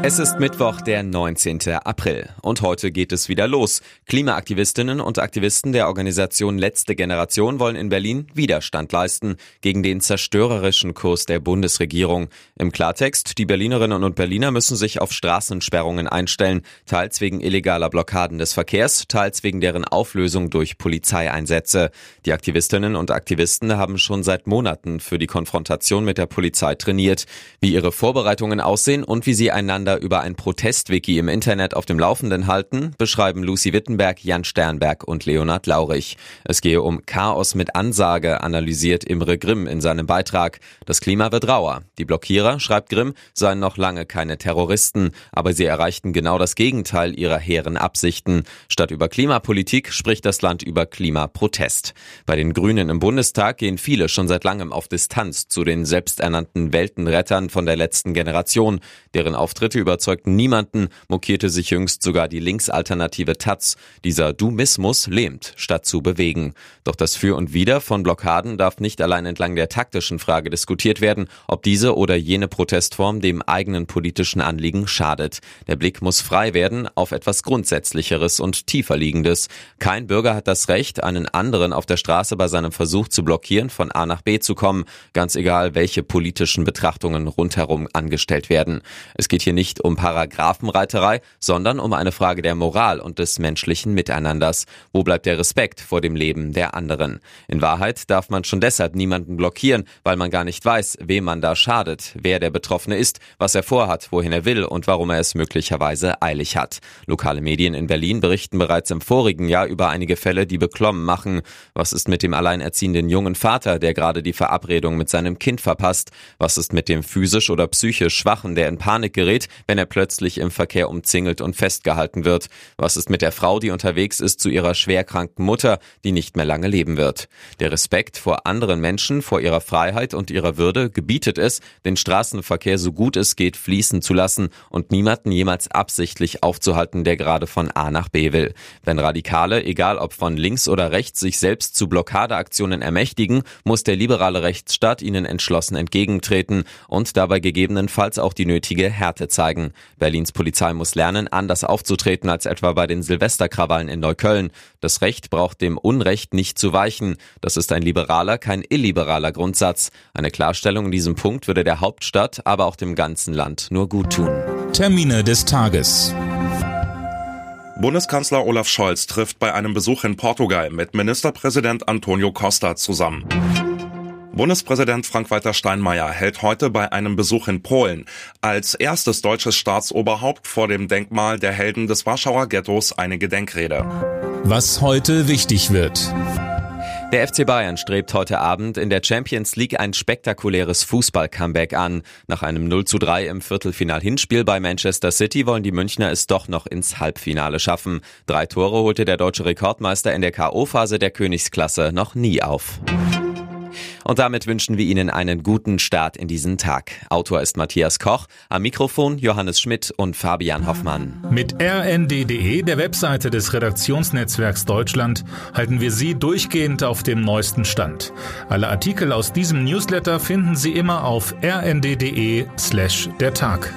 Es ist Mittwoch, der 19. April. Und heute geht es wieder los. Klimaaktivistinnen und Aktivisten der Organisation Letzte Generation wollen in Berlin Widerstand leisten gegen den zerstörerischen Kurs der Bundesregierung. Im Klartext, die Berlinerinnen und Berliner müssen sich auf Straßensperrungen einstellen, teils wegen illegaler Blockaden des Verkehrs, teils wegen deren Auflösung durch Polizeieinsätze. Die Aktivistinnen und Aktivisten haben schon seit Monaten für die Konfrontation mit der Polizei trainiert. Wie ihre Vorbereitungen aussehen und wie sie einander miteinander über ein Protestwiki im Internet auf dem Laufenden halten, beschreiben Lucy Wittenberg, Jan Sternberg und Leonhard Laurich. Es gehe um Chaos mit Ansage, analysiert Imre Grimm in seinem Beitrag. Das Klima wird rauer. Die Blockierer, schreibt Grimm, seien noch lange keine Terroristen, aber sie erreichten genau das Gegenteil ihrer hehren Absichten. Statt über Klimapolitik spricht das Land über Klimaprotest. Bei den Grünen im Bundestag gehen viele schon seit langem auf Distanz zu den selbsternannten Weltenrettern von der letzten Generation, deren Auftritte überzeugten niemanden, mokierte sich jüngst sogar die Linksalternative Taz. Dieser Dumismus lähmt, statt zu bewegen. Doch das Für und Wider von Blockaden darf nicht allein entlang der taktischen Frage diskutiert werden, ob diese oder jene Protestform dem eigenen politischen Anliegen schadet. Der Blick muss frei werden auf etwas Grundsätzlicheres und tiefer liegendes. Kein Bürger hat das Recht, einen anderen auf der Straße bei seinem Versuch zu blockieren, von A nach B zu kommen, ganz egal, welche politischen Betrachtungen rundherum angestellt werden. Es geht hier nicht nicht um Paragraphenreiterei, sondern um eine Frage der Moral und des menschlichen Miteinanders. Wo bleibt der Respekt vor dem Leben der anderen? In Wahrheit darf man schon deshalb niemanden blockieren, weil man gar nicht weiß, wem man da schadet, wer der Betroffene ist, was er vorhat, wohin er will und warum er es möglicherweise eilig hat. Lokale Medien in Berlin berichten bereits im vorigen Jahr über einige Fälle, die beklommen machen. Was ist mit dem alleinerziehenden jungen Vater, der gerade die Verabredung mit seinem Kind verpasst? Was ist mit dem physisch oder psychisch Schwachen, der in Panik gerät, wenn er plötzlich im Verkehr umzingelt und festgehalten wird? Was ist mit der Frau, die unterwegs ist zu ihrer schwerkranken Mutter, die nicht mehr lange leben wird? Der Respekt vor anderen Menschen, vor ihrer Freiheit und ihrer Würde gebietet es, den Straßenverkehr so gut es geht fließen zu lassen und niemanden jemals absichtlich aufzuhalten, der gerade von A nach B will. Wenn Radikale, egal ob von links oder rechts, sich selbst zu Blockadeaktionen ermächtigen, muss der liberale Rechtsstaat ihnen entschlossen entgegentreten und dabei gegebenenfalls auch die nötige Härte zeigen zeigen. Berlins Polizei muss lernen, anders aufzutreten als etwa bei den Silvesterkrawallen in Neukölln. Das Recht braucht dem Unrecht nicht zu weichen. Das ist ein liberaler, kein illiberaler Grundsatz. Eine Klarstellung in diesem Punkt würde der Hauptstadt, aber auch dem ganzen Land nur gut tun. Termine des Tages. Bundeskanzler Olaf Scholz trifft bei einem Besuch in Portugal mit Ministerpräsident Antonio Costa zusammen. Bundespräsident Frank-Walter Steinmeier hält heute bei einem Besuch in Polen als erstes deutsches Staatsoberhaupt vor dem Denkmal der Helden des Warschauer Ghettos eine Gedenkrede. Was heute wichtig wird. Der FC Bayern strebt heute Abend in der Champions League ein spektakuläres Fußball-Comeback an. Nach einem 0 zu 3 im Viertelfinal-Hinspiel bei Manchester City wollen die Münchner es doch noch ins Halbfinale schaffen. Drei Tore holte der deutsche Rekordmeister in der K.O.-Phase der Königsklasse noch nie auf. Und damit wünschen wir Ihnen einen guten Start in diesen Tag. Autor ist Matthias Koch, am Mikrofon Johannes Schmidt und Fabian Hoffmann. Mit rnd.de, der Webseite des Redaktionsnetzwerks Deutschland, halten wir Sie durchgehend auf dem neuesten Stand. Alle Artikel aus diesem Newsletter finden Sie immer auf rnd.de slash der Tag.